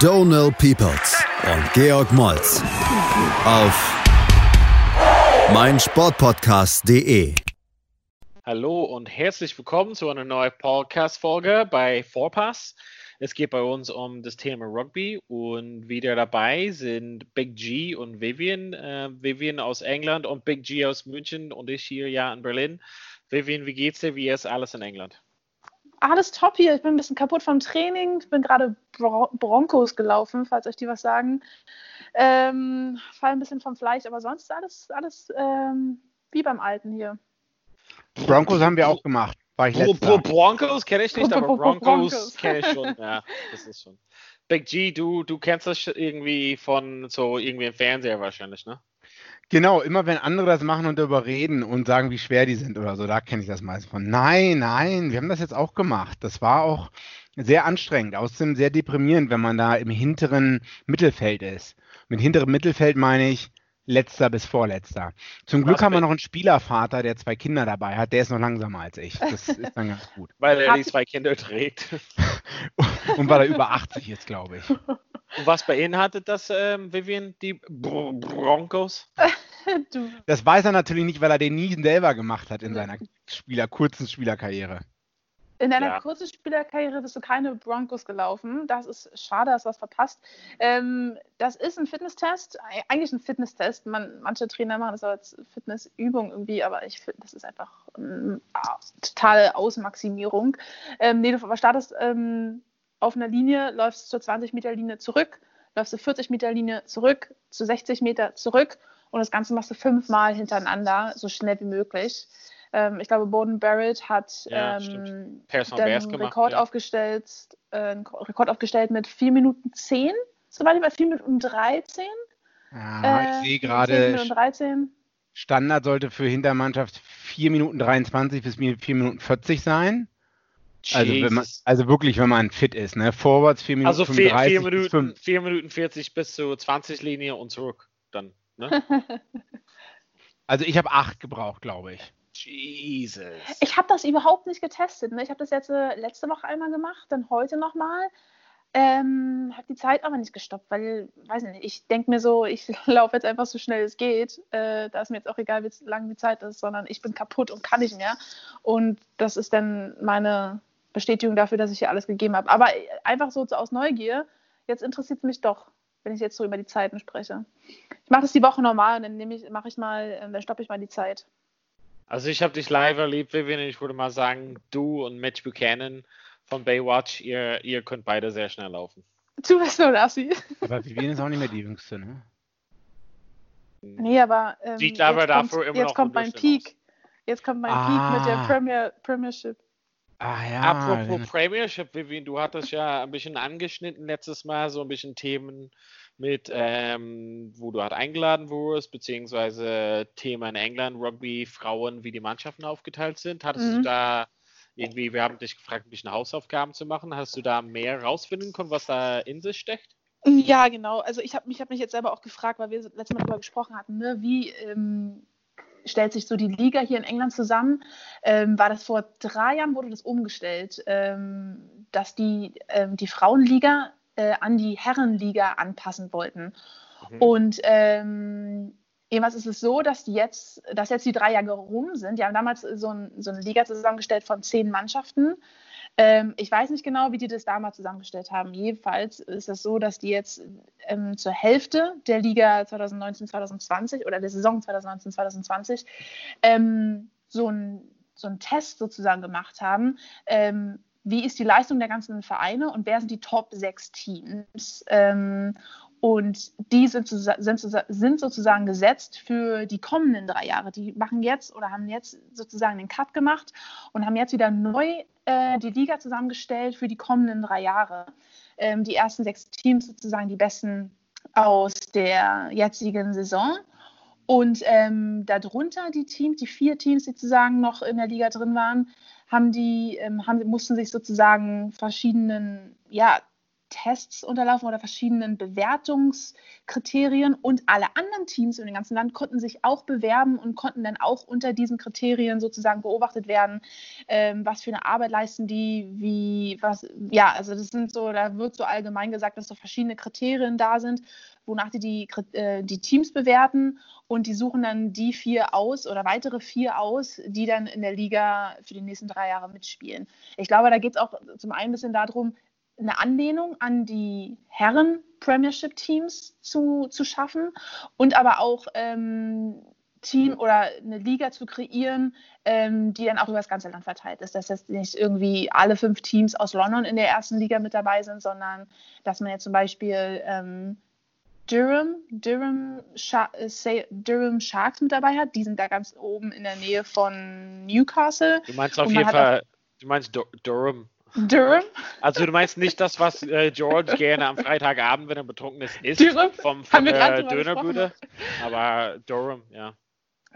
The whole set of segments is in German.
Donal Peoples und Georg Moltz auf meinsportpodcast.de. Hallo und herzlich willkommen zu einer neuen Podcast-Folge bei Vorpass. Es geht bei uns um das Thema Rugby und wieder dabei sind Big G und Vivian. Äh, Vivian aus England und Big G aus München und ich hier ja in Berlin. Vivian, wie geht's dir? Wie ist alles in England? Alles top hier. Ich bin ein bisschen kaputt vom Training. Ich bin gerade Bron Broncos gelaufen, falls euch die was sagen. Ähm, fall ein bisschen vom Fleisch, aber sonst alles, alles ähm, wie beim Alten hier. Broncos haben wir auch gemacht. War ich Bro letzter. Broncos kenne ich nicht, aber Broncos. Broncos kenne ich schon. Ja, das ist schon. Big G, du, du kennst das irgendwie von so irgendwie im Fernseher wahrscheinlich, ne? Genau, immer wenn andere das machen und darüber reden und sagen, wie schwer die sind oder so, da kenne ich das meist von. Nein, nein, wir haben das jetzt auch gemacht. Das war auch sehr anstrengend, außerdem sehr deprimierend, wenn man da im hinteren Mittelfeld ist. Mit hinterem Mittelfeld meine ich letzter bis vorletzter. Zum Glück haben wir noch einen Spielervater, der zwei Kinder dabei hat. Der ist noch langsamer als ich. Das ist dann ganz gut. Weil er die zwei Kinder trägt. Und weil er über 80 ist, glaube ich. Und was beinhaltet das, ähm, Vivian, die Br Broncos? Das weiß er natürlich nicht, weil er den nie selber gemacht hat in seiner Spieler, kurzen Spielerkarriere. In deiner Ja. kurzen Spielerkarriere bist du keine Broncos gelaufen. Das ist schade, hast du was verpasst. Ähm, das ist ein Fitnesstest, Eig- eigentlich ein Fitnesstest. Man, manche Trainer machen das als Fitnessübung irgendwie, aber ich finde, das ist einfach ähm, totale Ausmaximierung. Ähm, nee, du startest ähm, auf einer Linie, läufst zur 20 Meter Linie zurück, läufst zur 40 Meter Linie zurück, zu 60 Meter zurück und das Ganze machst du fünfmal hintereinander, so schnell wie möglich. Ähm, ich glaube, Bowden Barrett hat Ja, ähm, einen gemacht, Rekord ja. aufgestellt, äh, einen Ko- Rekord aufgestellt mit 4 Minuten 10. Soweit ich bei 4 Minuten 13. Ah, Äh, ich sehe 4 gerade, Minuten 13. Standard sollte für Hintermannschaft 4 Minuten 23 bis 4 Minuten 40 sein. Also, wenn man, also wirklich, wenn man fit ist. Ne? Forwards 4 Minuten Also vier, 35 vier, bis Minuten, 5. vier Minuten 40 bis zur 20 Linie und zurück. Dann, ne? Also ich habe 8 gebraucht, glaube ich. Jesus. Ich habe das überhaupt nicht getestet. Ne? Ich habe das jetzt äh, letzte Woche einmal gemacht, dann heute nochmal. Ähm, habe die Zeit aber nicht gestoppt, weil, weiß nicht, ich denke mir so, ich laufe jetzt einfach so schnell es geht. Äh, da ist mir jetzt auch egal, wie lang die Zeit ist, sondern ich bin kaputt und kann nicht mehr. Und das ist dann meine Bestätigung dafür, dass ich hier alles gegeben habe. Aber äh, einfach so aus Neugier, jetzt interessiert es mich doch, wenn ich jetzt so über die Zeiten spreche. Ich mache das die Woche normal und dann nehme ich, mache ich mal, äh, dann stoppe ich mal die Zeit. Also ich habe dich live erlebt, Vivian. Ich würde mal sagen, du und Mitch Buchanan von Baywatch, ihr, ihr könnt beide sehr schnell laufen. Du bist so Lassi. Aber Vivian ist auch nicht mehr die Jüngste, ne? Nee, aber ähm, jetzt dafür kommt, immer jetzt noch kommt mein Peak. Jetzt kommt mein Peak mit der Ah. Premier, Premiership. Ah ja. Apropos Premiership, Vivian, du hattest ja ein bisschen angeschnitten letztes Mal, so ein bisschen Themen mit, ähm, wo du halt eingeladen wurdest, beziehungsweise Thema in England, Rugby, Frauen, wie die Mannschaften aufgeteilt sind. Hattest du Mhm. da irgendwie, wir haben dich gefragt, ein bisschen Hausaufgaben zu machen. Hast du da mehr rausfinden können, was da in sich steckt? Ja, genau. Also ich habe mich, hab mich jetzt selber auch gefragt, weil wir letztes Mal darüber gesprochen hatten, ne? wie ähm, stellt sich so die Liga hier in England zusammen? Ähm, war das vor drei Jahren, wurde das umgestellt, ähm, dass die, ähm, die Frauenliga äh, an die Herrenliga anpassen wollten. Mhm. Und ähm, jedenfalls ist es so, dass die jetzt, dass jetzt die drei Jahre rum sind. Die haben damals so, ein, so eine Liga zusammengestellt von zehn Mannschaften. Ähm, ich weiß nicht genau, wie die das damals zusammengestellt haben. Jedenfalls ist es so, dass die jetzt ähm, zur Hälfte der Liga 2019-2020 oder der Saison 2019-2020 ähm, so ein so einen Test sozusagen gemacht haben. Ähm, wie ist die Leistung der ganzen Vereine und wer sind die Top 6 Teams? Und die sind, sind, sind sozusagen gesetzt für die kommenden drei Jahre. Die machen jetzt oder haben jetzt sozusagen den Cut gemacht und haben jetzt wieder neu äh, die Liga zusammengestellt für die kommenden drei Jahre. Ähm, die ersten sechs Teams sozusagen die besten aus der jetzigen Saison Und ähm, darunter die Teams, die vier Teams, die sozusagen noch in der Liga drin waren, haben die, ähm, haben, mussten sich sozusagen verschiedenen ja, Tests unterlaufen oder verschiedenen Bewertungskriterien und alle anderen Teams in dem ganzen Land konnten sich auch bewerben und konnten dann auch unter diesen Kriterien sozusagen beobachtet werden, ähm, was für eine Arbeit leisten die, wie, was, ja, also das sind so, da wird so allgemein gesagt, dass so verschiedene Kriterien da sind, wonach die die, äh, die Teams bewerten und die suchen dann die vier aus oder weitere vier aus, die dann in der Liga für die nächsten drei Jahre mitspielen. Ich glaube, da geht es auch zum einen ein bisschen darum, eine Anlehnung an die Herren Premiership Teams zu, zu schaffen und aber auch ähm, Team oder eine Liga zu kreieren, ähm, die dann auch über das ganze Land verteilt ist. Dass jetzt nicht irgendwie alle fünf Teams aus London in der ersten Liga mit dabei sind, sondern dass man jetzt zum Beispiel ähm, Durham, Durham, äh, Durham Sharks mit dabei hat. Die sind da ganz oben in der Nähe von Newcastle. Du meinst auf jeden Fall, du meinst Durham. Durham? Also du meinst nicht das, was äh, George gerne am Freitagabend, wenn er betrunken ist, isst Durham? vom, vom äh, Dönerbude, aber Durham, ja.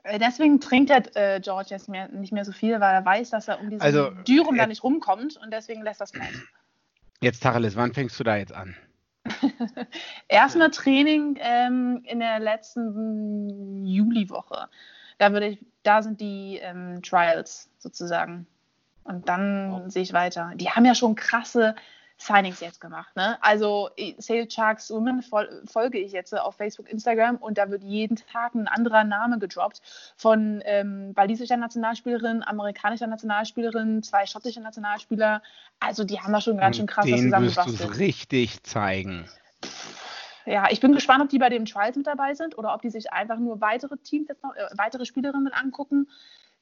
Äh, deswegen trinkt er äh, George jetzt mehr, nicht mehr so viel, weil er weiß, dass er um diesen also, Dürüm da nicht rumkommt und deswegen lässt er es bleiben. Jetzt, Tacheles, wann fängst du da jetzt an? Erstmal Training ähm, in der letzten Juliwoche. Da, würde ich, da sind die ähm, Trials sozusagen. Und dann oh. sehe ich weiter. Die haben ja schon krasse Signings jetzt gemacht. Ne? Also Sale Sharks Women fol folge ich jetzt auf Facebook, Instagram und da wird jeden Tag ein anderer Name gedroppt von ähm, walisischer Nationalspielerin, amerikanischer Nationalspielerin, zwei schottische Nationalspieler. Also die haben da schon ganz schön krass was zusammengebastelt. Den richtig zeigen. Ja, ich bin gespannt, ob die bei den Trials mit dabei sind oder ob die sich einfach nur weitere Teams jetzt noch, äh, weitere Spielerinnen angucken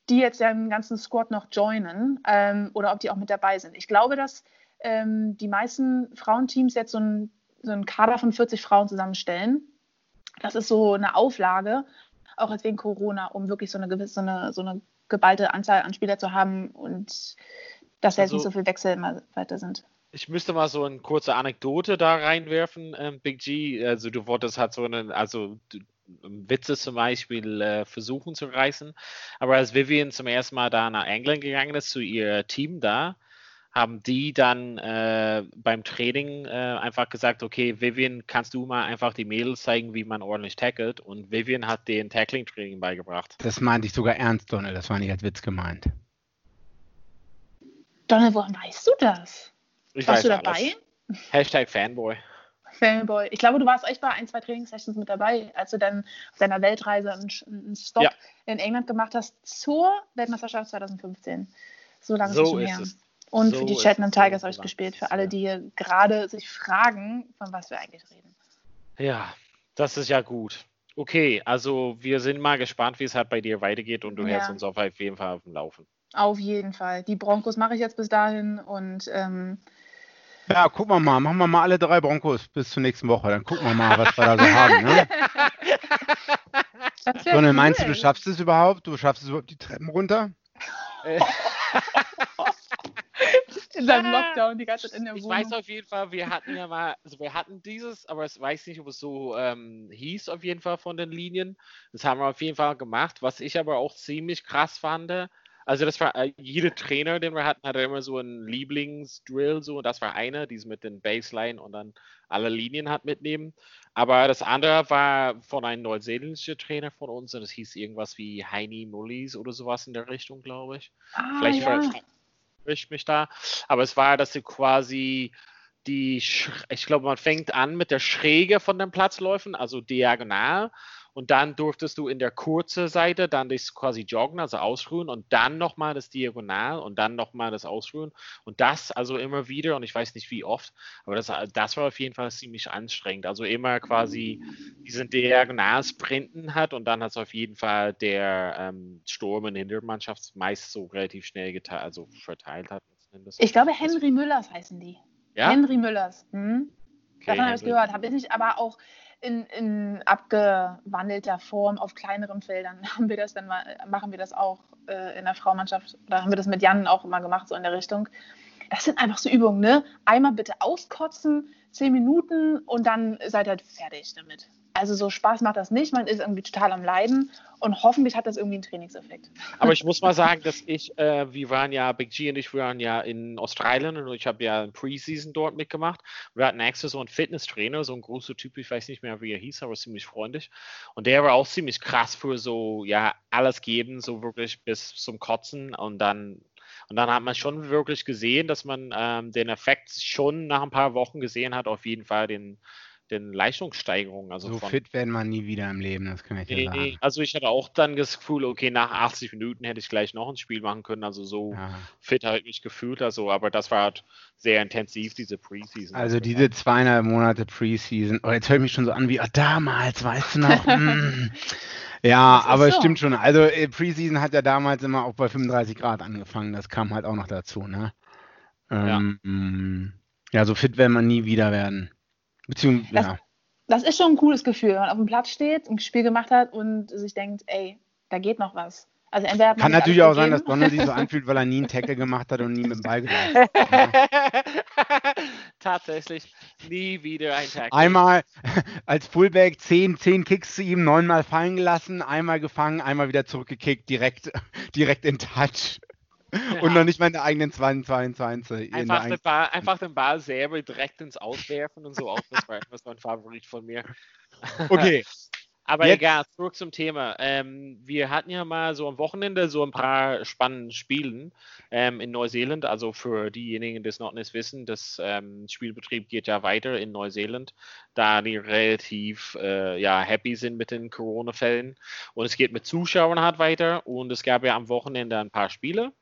die jetzt ja im ganzen Squad noch joinen ähm, oder ob die auch mit dabei sind. Ich glaube, dass ähm, die meisten Frauenteams jetzt so, ein, so einen Kader von 40 Frauen zusammenstellen. Das ist so eine Auflage, auch jetzt wegen Corona, um wirklich so eine gewisse, so eine, so eine geballte Anzahl an Spieler zu haben und dass jetzt also, nicht so viel Wechsel immer weiter sind. Ich müsste mal so eine kurze Anekdote da reinwerfen, ähm, Big G. Also du wolltest halt so einen, also Witze zum Beispiel äh, versuchen zu reißen. Aber als Vivian zum ersten Mal da nach England gegangen ist, zu ihr Team da, haben die dann äh, beim Training äh, einfach gesagt, okay, Vivian, kannst du mal einfach die Mädels zeigen, wie man ordentlich tackelt? Und Vivian hat den Tackling-Training beigebracht. Das meinte ich sogar ernst, Donald, das war nicht als Witz gemeint. Donald, woran weißt du das? Ich Warst du dabei? Alles. Hashtag Fanboy. Fanboy. Ich glaube, du warst echt bei ein, zwei Trainingssessions mit dabei, als du dann auf deiner Weltreise einen, Stop ja. in England gemacht hast zur Weltmeisterschaft 2015. So lange so ist es schon her. Es. Und so für die Cheltenham Tigers habe ich gespielt, für alle, die hier gerade sich fragen, von was wir eigentlich reden. Ja, das ist ja gut. Okay, also wir sind mal gespannt, wie es halt bei dir weitergeht und du ja. hältst uns auf jeden Fall auf dem Laufen. Auf jeden Fall. Die Broncos mache ich jetzt bis dahin und ähm, ja, gucken wir mal. Machen wir mal alle drei Broncos bis zur nächsten Woche. Dann gucken wir mal, was wir da so haben. Ne? Sonne, meinst du, du schaffst es überhaupt? Du schaffst es überhaupt die Treppen runter? in seinem Lockdown die ganze Zeit in der ich Wohnung. Ich weiß auf jeden Fall, wir hatten ja mal, also wir hatten dieses, aber ich weiß nicht, ob es so ähm, hieß auf jeden Fall von den Linien. Das haben wir auf jeden Fall gemacht. Was ich aber auch ziemlich krass fand, also das war, äh, jeder Trainer, den wir hatten, hatte immer so einen Lieblingsdrill, so, das war einer, dies mit den Baseline und dann alle Linien hat mitnehmen. Aber das andere war von einem neuseeländischen Trainer von uns und es hieß irgendwas wie Heini Mullis oder sowas in der Richtung, glaube ich. Ah, Vielleicht ja. ich mich da. Aber es war, dass sie quasi die, ich glaube, man fängt an mit der Schräge von den Platzläufen, also diagonal und dann durftest du in der kurzen Seite dann das quasi joggen, also ausruhen und dann nochmal das Diagonal und dann nochmal das Ausruhen und das also immer wieder und ich weiß nicht wie oft, aber das, das war auf jeden Fall ziemlich anstrengend. Also immer quasi diesen Diagonal-Sprinten hat und dann hat es auf jeden Fall der ähm, Sturm in der Hintermannschaft meist so relativ schnell geteilt, also verteilt hat. Ich glaube, Henry Müllers heißen die. Ja? Henry Müllers. Hm? Okay, Davon habe ich gehört. Habe ich nicht, aber auch in, in abgewandelter Form auf kleineren Feldern haben wir das dann mal, machen wir das auch äh, in der Frauenmannschaft oder haben wir das mit Jan auch immer gemacht, so in der Richtung. Das sind einfach so Übungen, ne? Einmal bitte auskotzen, zehn Minuten und dann seid ihr fertig damit. also so Spaß macht das nicht, man ist irgendwie total am Leiden und hoffentlich hat das irgendwie einen Trainingseffekt. Aber ich muss mal sagen, dass ich, äh, wir waren ja, Big G und ich waren ja in Australien und ich habe ja ein Preseason dort mitgemacht. Wir hatten extra so einen Fitnesstrainer, so ein großer Typ, ich weiß nicht mehr, wie er hieß, aber ziemlich freundlich. Und der war auch ziemlich krass für so, ja, alles geben, so wirklich bis zum Kotzen und dann und dann hat man schon wirklich gesehen, dass man ähm, den Effekt schon nach ein paar Wochen gesehen hat, auf jeden Fall den, den Leistungssteigerungen. Also so von, fit werden wir nie wieder im Leben, das kann ich dir nee, sagen. nee, also ich hatte auch dann das Gefühl, okay, nach 80 Minuten hätte ich gleich noch ein Spiel machen können. Also so Ja. fit habe ich mich gefühlt. Also, aber das war halt sehr intensiv, diese Preseason. Also diese zweieinhalb Monate Preseason, oh, jetzt höre ich mich schon so an wie, ah, damals, weißt du noch? hm. Ja, aber es so. stimmt schon. Also äh, Preseason hat ja damals immer auch bei 35 Grad angefangen. Das kam halt auch noch dazu, ne? Ähm, mm, ja. so fit werden wir nie wieder werden. Beziehungsweise, Das- ja. Das ist schon ein cooles Gefühl, wenn man auf dem Platz steht, ein Spiel gemacht hat und sich denkt, ey, da geht noch was. Also entweder hat man Kann natürlich auch sein, dass gegeben. Donald sich so anfühlt, weil er nie einen Tackle gemacht hat und nie mit dem Ball gelaufen ist. Tatsächlich nie wieder ein Tag. Einmal als Fullback 10, 10 Kicks zu ihm, neunmal fallen gelassen, einmal gefangen, einmal wieder zurückgekickt, direkt, direkt in Touch. Und noch nicht mal in der eigenen 22. in der Einfach den, Ball, einfach den Ball selber direkt ins Auswerfen und so auch. Das war, das war ein Favorit von mir. Okay, Aber Jetzt- egal, zurück zum Thema. Ähm, wir hatten ja mal so am Wochenende so ein paar spannende Spielen ähm, in Neuseeland. Also für diejenigen, die es noch nicht wissen, das ähm, Spielbetrieb geht ja weiter in Neuseeland, da die relativ äh, ja, happy sind mit den Corona-Fällen. Und es geht mit Zuschauern halt weiter. Und es gab ja am Wochenende ein paar Spiele.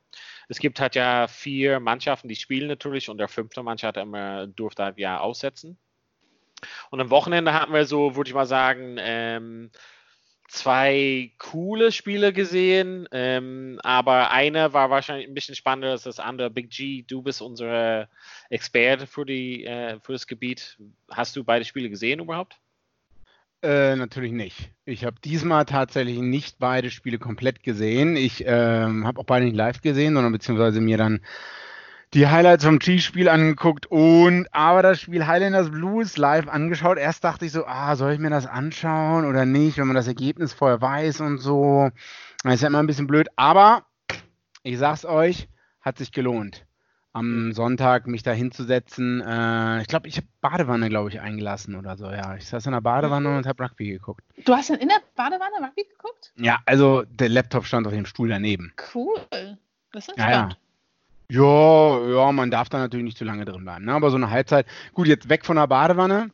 Es gibt halt ja vier Mannschaften, die spielen natürlich und der fünfte Mannschaft immer, durfte halt ja aussetzen. Und am Wochenende hatten wir so, würde ich mal sagen, ähm, zwei coole Spiele gesehen, ähm, aber eine war wahrscheinlich ein bisschen spannender als das andere. Big G, du bist unsere Experte für, die, äh, für das Gebiet. Hast du beide Spiele gesehen überhaupt? Äh, natürlich nicht. Ich habe diesmal tatsächlich nicht beide Spiele komplett gesehen. Ich ähm, habe auch beide nicht live gesehen, sondern beziehungsweise mir dann die Highlights vom G-Spiel angeguckt und aber das Spiel Highlanders Blues live angeschaut. Erst dachte ich so, ah, soll ich mir das anschauen oder nicht, wenn man das Ergebnis vorher weiß und so. Das ist ja immer ein bisschen blöd, aber ich sag's euch, hat sich gelohnt. Am Sonntag mich da hinzusetzen. Äh, ich glaube, ich habe Badewanne, glaube ich, eingelassen oder so. Ja, ich saß in der Badewanne und habe Rugby geguckt. Du hast dann in der Badewanne Rugby geguckt? Ja, also der Laptop stand auf dem Stuhl daneben. Cool. Das ist Ja, ja. Ja, ja, man darf da natürlich nicht zu lange drin bleiben. Ne? Aber so eine Halbzeit. Gut, jetzt weg von der Badewanne.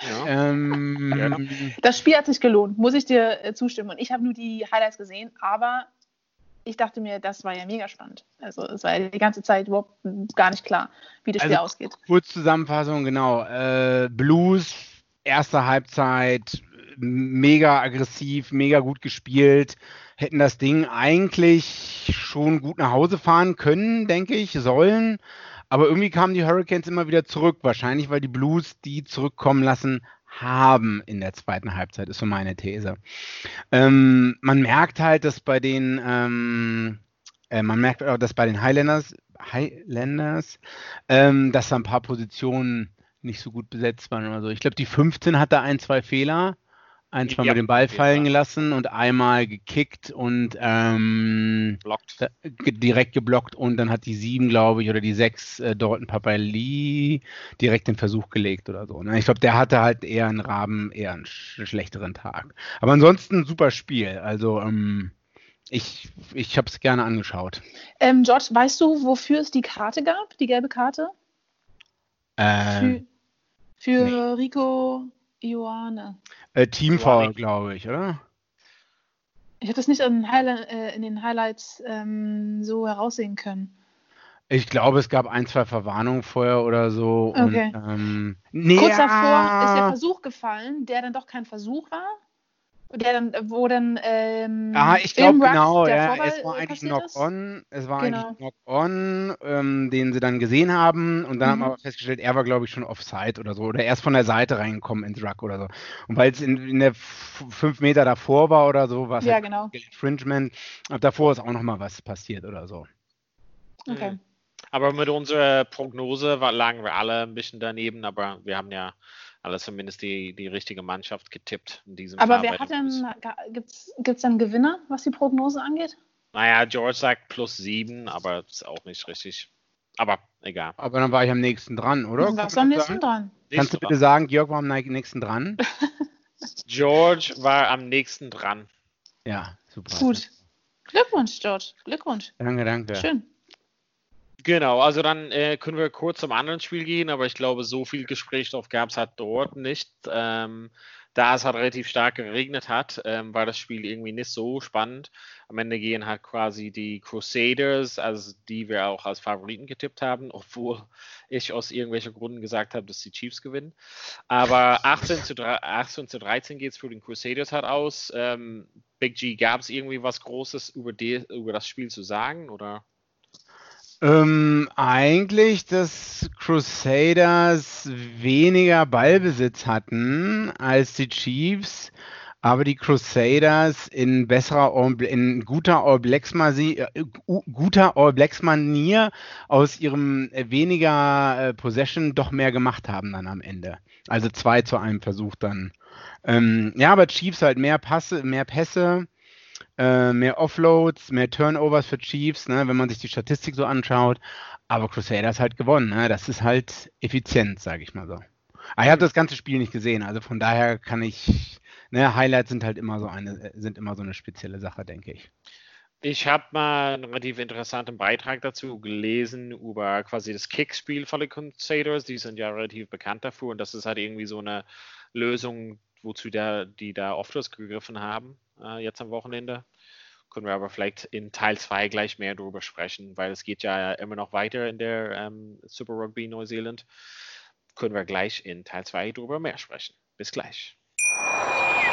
Ja. Ähm, Das Spiel hat sich gelohnt, muss ich dir äh, zustimmen. Und ich habe nur die Highlights gesehen, aber ich dachte mir, das war ja mega spannend. Also es war ja die ganze Zeit überhaupt gar nicht klar, wie das Spiel Also- ausgeht. Kurzzusammenfassung, genau. Äh, Blues, erste Halbzeit, mega aggressiv, mega gut gespielt. Hätten das Ding eigentlich schon gut nach Hause fahren können, denke ich, sollen. Aber irgendwie kamen die Hurricanes immer wieder zurück. Wahrscheinlich, weil die Blues die zurückkommen lassen haben in der zweiten Halbzeit, ist so meine These. Ähm, man merkt halt, dass bei den, ähm, äh, man merkt auch, dass bei den Highlanders, Highlanders ähm, dass da ein paar Positionen nicht so gut besetzt waren oder so. Ich glaube, die 15 hatte ein, zwei Fehler. Ein, zwei Ja, Mal den Ball fallen Fall. gelassen und einmal gekickt und ähm, Blockt. da- ge- direkt geblockt und dann hat die sieben, glaube ich, oder die sechs äh, Dalton Papali direkt den Versuch gelegt oder so. Ne? Ich glaube, der hatte halt eher einen Raben, eher einen sch schlechteren Tag. Aber ansonsten ein super Spiel. Also ähm, ich, ich habe es gerne angeschaut. Ähm, George, weißt du, wofür es die Karte gab, die gelbe Karte? Äh, Für, für Rico Ioane. äh, Teamfoul, glaube ich, oder? Ich habe das nicht in, äh, in den Highlights ähm, so heraussehen können. Ich glaube, es gab ein, zwei Verwarnungen vorher oder so. Okay. Und, ähm, nee, Kurz davor ist der ja. Versuch gefallen, der dann doch kein Versuch war. Der dann, wo dann ähm, Ah, ich glaube genau, ja, es war äh, eigentlich. Knock-On, es war Genau. eigentlich Knock-On, ähm, den sie dann gesehen haben und dann haben Mhm. wir aber festgestellt, er war glaube ich schon Offside oder so oder erst von der Seite reingekommen ins Ruck oder so. Und weil es in, in der fünf Meter davor war oder so, war es Ja, halt genau. Infringement. Und davor ist auch noch mal was passiert oder so. Okay. Aber mit unserer Prognose war, lagen wir alle ein bisschen daneben, aber wir haben ja alles zumindest die, die richtige Mannschaft getippt in diesem Aber Fall wer hat denn, gibt es denn Gewinner, was die Prognose angeht? Naja, George sagt plus sieben, aber das ist auch nicht richtig. Aber egal. Aber dann war ich am nächsten dran, oder? Was Kann am nächsten sagen? dran? Kannst du bitte sagen, Georg war am nächsten dran? George war am nächsten dran. Ja, super. Gut. Glückwunsch, George. Glückwunsch. Danke, danke. Schön. Genau, also dann äh, können wir kurz zum anderen Spiel gehen, aber ich glaube, so viel Gesprächsstoff gab es halt dort nicht. Ähm, da es halt relativ stark geregnet hat, ähm, war das Spiel irgendwie nicht so spannend. Am Ende gehen halt quasi die Crusaders, also die wir auch als Favoriten getippt haben, obwohl ich aus irgendwelchen Gründen gesagt habe, dass die Chiefs gewinnen. Aber 18 zu, 3, 18 zu 13 geht es für den Crusaders halt aus. Ähm, Big G, gab es irgendwie was Großes über, die, über das Spiel zu sagen? Oder? Ähm, eigentlich, dass Crusaders weniger Ballbesitz hatten als die Chiefs, aber die Crusaders in besserer, in guter All Blacks äh, gu- guter All Blacks Manier aus ihrem äh, weniger äh, Possession doch mehr gemacht haben dann am Ende. Also zwei zu einem Versuch dann. Ähm, ja, aber Chiefs halt mehr Passe, mehr Pässe äh, mehr Offloads, mehr Turnovers für Chiefs, ne, wenn man sich die Statistik so anschaut. Aber Crusaders halt gewonnen. Ne? Das ist halt effizient, sage ich mal so. Aber ich habe das ganze Spiel nicht gesehen, also von daher kann ich. Ne, Highlights sind halt immer so eine, sind immer so eine spezielle Sache, denke ich. Ich habe mal einen relativ interessanten Beitrag dazu gelesen über quasi das Kickspiel von den Crusaders. Die sind ja relativ bekannt dafür und das ist halt irgendwie so eine Lösung, wozu der, die da oft gegriffen haben, äh, jetzt am Wochenende. Können wir aber vielleicht in Teil 2 gleich mehr darüber sprechen, weil es geht ja immer noch weiter in der ähm, Super Rugby Neuseeland. Können wir gleich in Teil 2 darüber mehr sprechen. Bis gleich.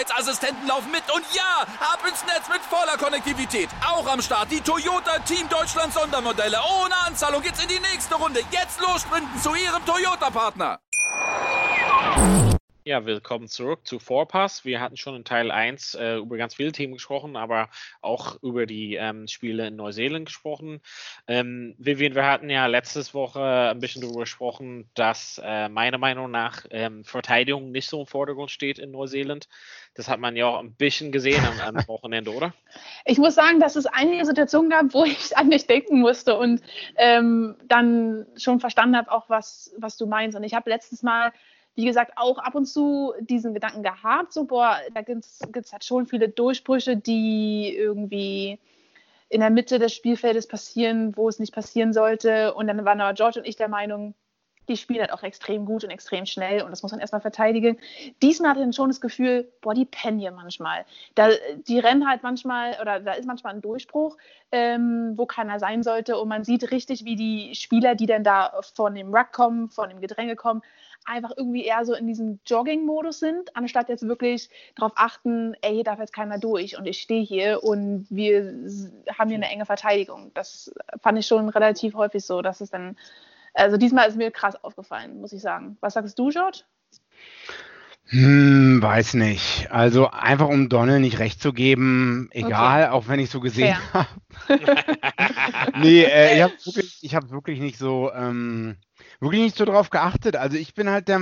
Sicherheitsassistenten laufen mit. Und ja, ab ins Netz mit voller Konnektivität. Auch am Start die Toyota Team Deutschland Sondermodelle. Ohne Anzahlung geht's in die nächste Runde. Jetzt los sprinten zu Ihrem Toyota-Partner. Ja, willkommen zurück zu Vorpass. Wir hatten schon in Teil 1 äh, über ganz viele Themen gesprochen, aber auch über die ähm, Spiele in Neuseeland gesprochen. Ähm, Vivian, wir hatten ja letztes Woche ein bisschen darüber gesprochen, dass äh, meiner Meinung nach ähm, Verteidigung nicht so im Vordergrund steht in Neuseeland. Das hat man ja auch ein bisschen gesehen am, am Wochenende, oder? Ich muss sagen, dass es einige Situationen gab, wo ich an dich denken musste und ähm, dann schon verstanden habe, auch was, was du meinst. Und ich habe letztes Mal, wie gesagt, auch ab und zu diesen Gedanken gehabt, so, boah, da gibt es halt schon viele Durchbrüche, die irgendwie in der Mitte des Spielfeldes passieren, wo es nicht passieren sollte. Und dann waren aber George und ich der Meinung, die spielen halt auch extrem gut und extrem schnell und das muss man erstmal verteidigen. Diesmal hatte ich schon das Gefühl, boah, die pennen hier manchmal. Da, die rennen halt manchmal, oder da ist manchmal ein Durchbruch, ähm, wo keiner sein sollte und man sieht richtig, wie die Spieler, die dann da von dem Ruck kommen, von dem Gedränge kommen, einfach irgendwie eher so in diesem Jogging-Modus sind, anstatt jetzt wirklich darauf achten, ey, hier darf jetzt keiner durch und ich stehe hier und wir haben hier eine enge Verteidigung. Das fand ich schon relativ häufig so, dass es dann also diesmal ist mir krass aufgefallen, muss ich sagen. Was sagst du, George? Hm, weiß nicht. Also einfach um Donald nicht recht zu geben, egal, okay. auch wenn ich so gesehen habe. nee, äh, ich habe wirklich, ich hab wirklich nicht so, ähm, wirklich nicht so drauf geachtet. Also ich bin halt der,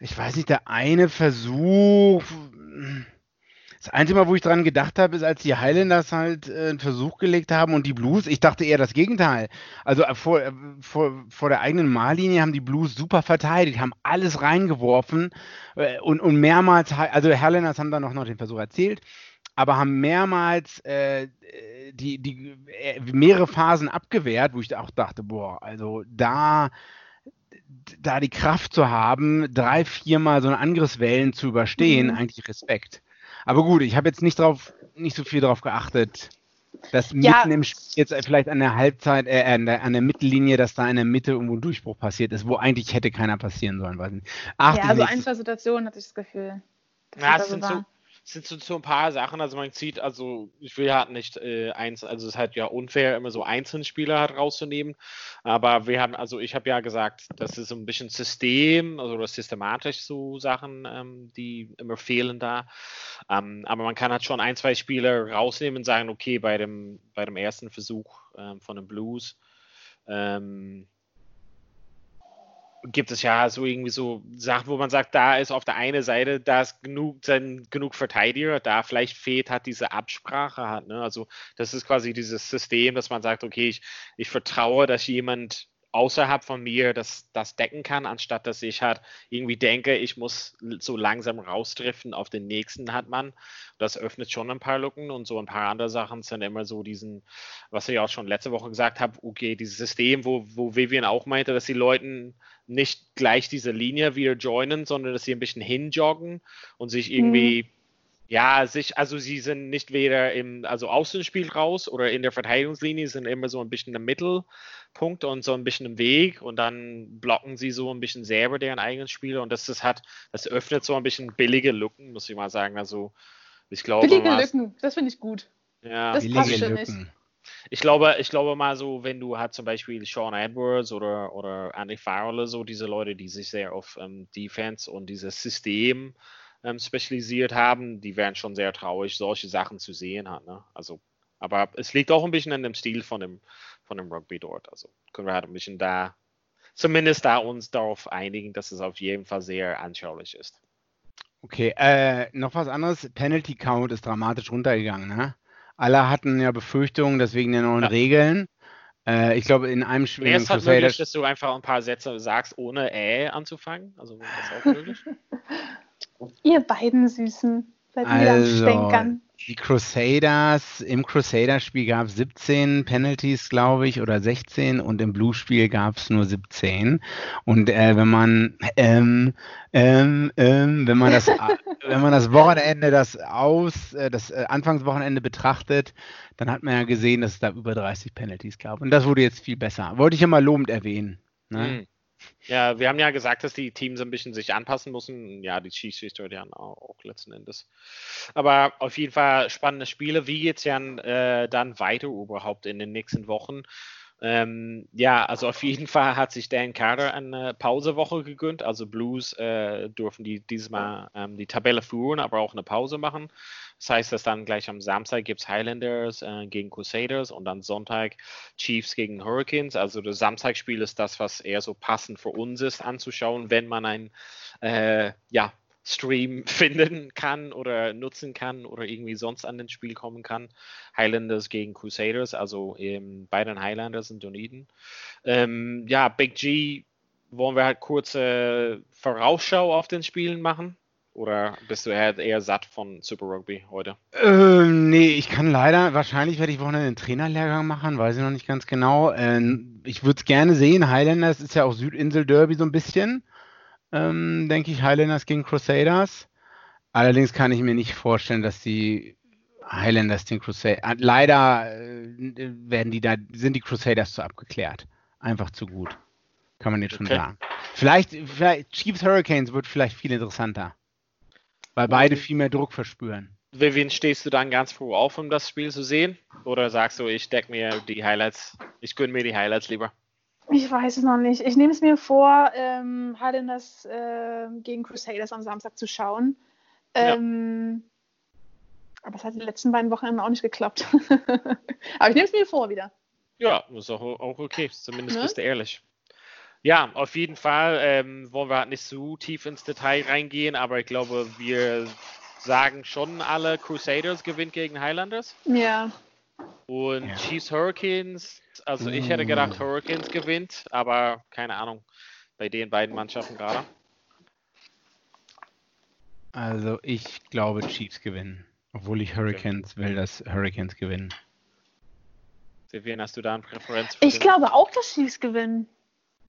ich weiß nicht, der eine Versuch. Das Einzige Mal, wo ich dran gedacht habe, ist, als die Highlanders halt äh, einen Versuch gelegt haben und die Blues, ich dachte eher das Gegenteil. Also äh, vor, äh, vor, vor der eigenen Mahllinie haben die Blues super verteidigt, haben alles reingeworfen äh, und, und mehrmals, also Highlanders haben dann noch, noch den Versuch erzählt, aber haben mehrmals äh, die, die mehrere Phasen abgewehrt, wo ich auch dachte, boah, also da da die Kraft zu haben, drei, viermal so eine Angriffswellen zu überstehen, mhm. eigentlich Respekt. Aber gut, ich habe jetzt nicht drauf, nicht so viel darauf geachtet, Dass Ja. mitten im Spiel jetzt vielleicht an der Halbzeit, äh, an, der, an der Mittellinie, dass da in der Mitte irgendwo ein Durchbruch passiert ist, wo eigentlich hätte keiner passieren sollen. Weiß nicht. Ach, ja, die so nächste- ein, zwei Situationen hatte ich das Gefühl. dass Ja, da es sind so, sind so, ein paar Sachen, also man sieht, also ich will halt nicht äh, eins, also es ist halt ja unfair, immer so einzelne Spieler halt rauszunehmen, aber wir haben, also ich habe ja gesagt, das ist so ein bisschen System, also systematisch so Sachen, ähm, die immer fehlen da, ähm, aber man kann halt schon ein, zwei Spieler rausnehmen und sagen, okay, bei dem, bei dem ersten Versuch ähm, von den Blues, ähm, gibt es ja so irgendwie so Sachen, wo man sagt, da ist auf der einen Seite, da ist genug, sind genug Verteidiger, da vielleicht fehlt hat diese Absprache hat, ne? Also das ist quasi dieses System, dass man sagt, okay, ich, ich vertraue, dass jemand außerhalb von mir das, das decken kann, anstatt dass ich halt irgendwie denke, ich muss so langsam rausdriften auf den nächsten hat man. Das öffnet schon ein paar Lücken und so ein paar andere Sachen sind immer so diesen, was ich auch schon letzte Woche gesagt habe, okay, dieses System, wo, wo Vivian auch meinte, dass die Leuten nicht gleich diese Linie wieder joinen, sondern dass sie ein bisschen hinjoggen und sich irgendwie, ja, sich, also sie sind nicht weder im, also Außenspiel raus oder in der Verteidigungslinie, sind immer so ein bisschen im Mittelpunkt und so ein bisschen im Weg und dann blocken sie so ein bisschen selber deren eigenes Spiel und das ist hat, das öffnet so ein bisschen billige Lücken, muss ich mal sagen. Also ich glaube, Billige mal- Lücken, das finde ich gut. ja. Das passt billige schon nicht. Lücken. Ich glaube, ich glaube mal so, wenn du halt zum Beispiel Sean Edwards oder, oder Andy Farrell, so diese Leute, die sich sehr auf ähm, Defense und dieses System ähm, spezialisiert haben, die wären schon sehr traurig, solche Sachen zu sehen hat. Ne? Also, aber es liegt auch ein bisschen an dem Stil von dem, von dem Rugby dort. Also können wir halt ein bisschen da, zumindest da uns darauf einigen, dass es auf jeden Fall sehr anschaulich ist. Okay, äh, noch was anderes. Penalty Count ist dramatisch runtergegangen. Ne? Alle hatten ja Befürchtungen, dass wegen der neuen Ja. Regeln. Äh, ich glaube, in einem Spiel es halt möglich, dass du einfach ein paar Sätze sagst, ohne Ä anzufangen? Also das auch möglich? Ihr beiden Süßen. Seid ihr am Also, Stänkern. die Crusaders, im Crusaders-Spiel gab es 17 Penalties, glaube ich, oder 16 und im Blue-Spiel gab es nur 17. Und äh, wenn man ähm, ähm, ähm, wenn man das wenn man das Wochenende das aus äh, das äh, Anfangswochenende betrachtet, dann hat man ja gesehen, dass es da über 30 Penalties gab. Und das wurde jetzt viel besser. Wollte ich ja mal lobend erwähnen. Ne? Mhm. Ja, wir haben ja gesagt, dass die Teams ein bisschen sich anpassen müssen. Ja, die Schiedsrichter dann auch, auch letzten Endes. Aber auf jeden Fall spannende Spiele. Wie geht's ja äh, dann weiter überhaupt in den nächsten Wochen? Ähm, ja, also auf jeden Fall hat sich Dan Carter eine Pausewoche gegönnt. Also Blues äh, dürfen die diesmal ähm, die Tabelle führen, aber auch eine Pause machen. Das heißt, dass dann gleich am Samstag gibt es Highlanders äh, gegen Crusaders und dann Sonntag Chiefs gegen Hurricanes. Also das Samstagspiel ist das, was eher so passend für uns ist anzuschauen, wenn man ein äh, ja, Stream finden kann oder nutzen kann oder irgendwie sonst an den Spiel kommen kann. Highlanders gegen Crusaders, also ähm, bei den Highlanders in Dunedin. Ähm, ja, Big G, wollen wir halt kurze Vorausschau auf den Spielen machen? Oder bist du eher, eher satt von Super Rugby heute? Ähm, nee, ich kann leider, wahrscheinlich werde ich Wochenende einen Trainerlehrgang machen, weiß ich noch nicht ganz genau. Ähm, ich würde es gerne sehen. Highlanders ist ja auch Südinsel-Derby so ein bisschen, ähm, denke ich. Highlanders gegen Crusaders. Allerdings kann ich mir nicht vorstellen, dass die Highlanders den Crusaders. Leider äh, werden die da, sind die Crusaders zu abgeklärt. Einfach zu gut. Kann man jetzt schon Okay. sagen. Vielleicht, vielleicht Chiefs Hurricanes wird vielleicht viel interessanter. Weil beide viel mehr Druck verspüren. Vivian, stehst du dann ganz froh auf, um das Spiel zu sehen? Oder sagst du, ich deck mir die Highlights, ich gönne mir die Highlights lieber? Ich weiß es noch nicht. Ich nehme es mir vor, ähm, Highlanders ähm, gegen Crusaders am Samstag zu schauen. Ja. Ähm, Aber es hat die letzten beiden Wochenenden auch nicht geklappt. aber ich nehme es mir vor wieder. Ja, ist auch, auch okay. Zumindest Ne? bist du ehrlich. Ja, auf jeden Fall ähm, wollen wir halt nicht so tief ins Detail reingehen, aber ich glaube, wir sagen schon alle Crusaders gewinnt gegen Highlanders. Ja. Und Ja. Chiefs Hurricanes, also ich hätte gedacht, Hurricanes gewinnt, aber keine Ahnung, bei den beiden Mannschaften gerade. Also ich glaube Chiefs gewinnen. Obwohl ich Hurricanes will, dass Hurricanes gewinnen. Vivian, hast du da eine Präferenz? für Ich den- glaube auch, dass Chiefs gewinnen.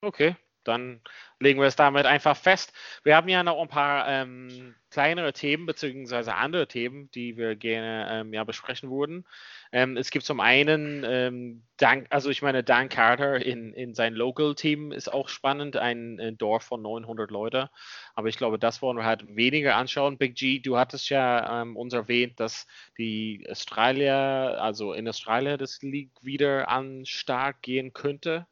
Okay, dann legen wir es damit einfach fest. Wir haben ja noch ein paar ähm, kleinere Themen beziehungsweise andere Themen, die wir gerne ähm, ja, besprechen würden. Ähm, es gibt zum einen, ähm, Dan, also ich meine, Dan Carter in, in sein Local-Team ist auch spannend, ein, ein, Dorf von 900 Leute. Aber ich glaube, das wollen wir halt weniger anschauen. Big G, du hattest ja ähm, uns erwähnt, dass die Australier, also in Australien das League wieder an Start gehen könnte.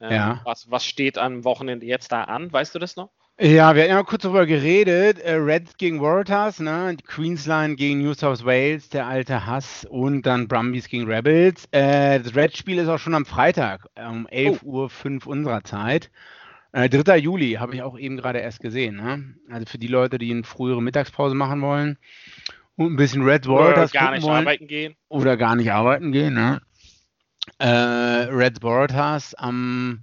Ähm, ja. was, was steht am Wochenende jetzt da an? Weißt du das noch? Ja, wir hatten ja kurz darüber geredet. Äh, Reds gegen Waratahs, ne? Queensland gegen New South Wales, der alte Hass und dann Brumbies gegen Rebels. Äh, das Reds-Spiel ist auch schon am Freitag um 11.05 Uhr 5 unserer Zeit. Äh, 3. Juli habe ich auch eben gerade erst gesehen. Ne? Also für die Leute, die eine frühere Mittagspause machen wollen und ein bisschen Red Waratahs Oder gar nicht wollen, arbeiten gehen. Oder gar nicht arbeiten gehen. Ne? Äh, Red Waratahs am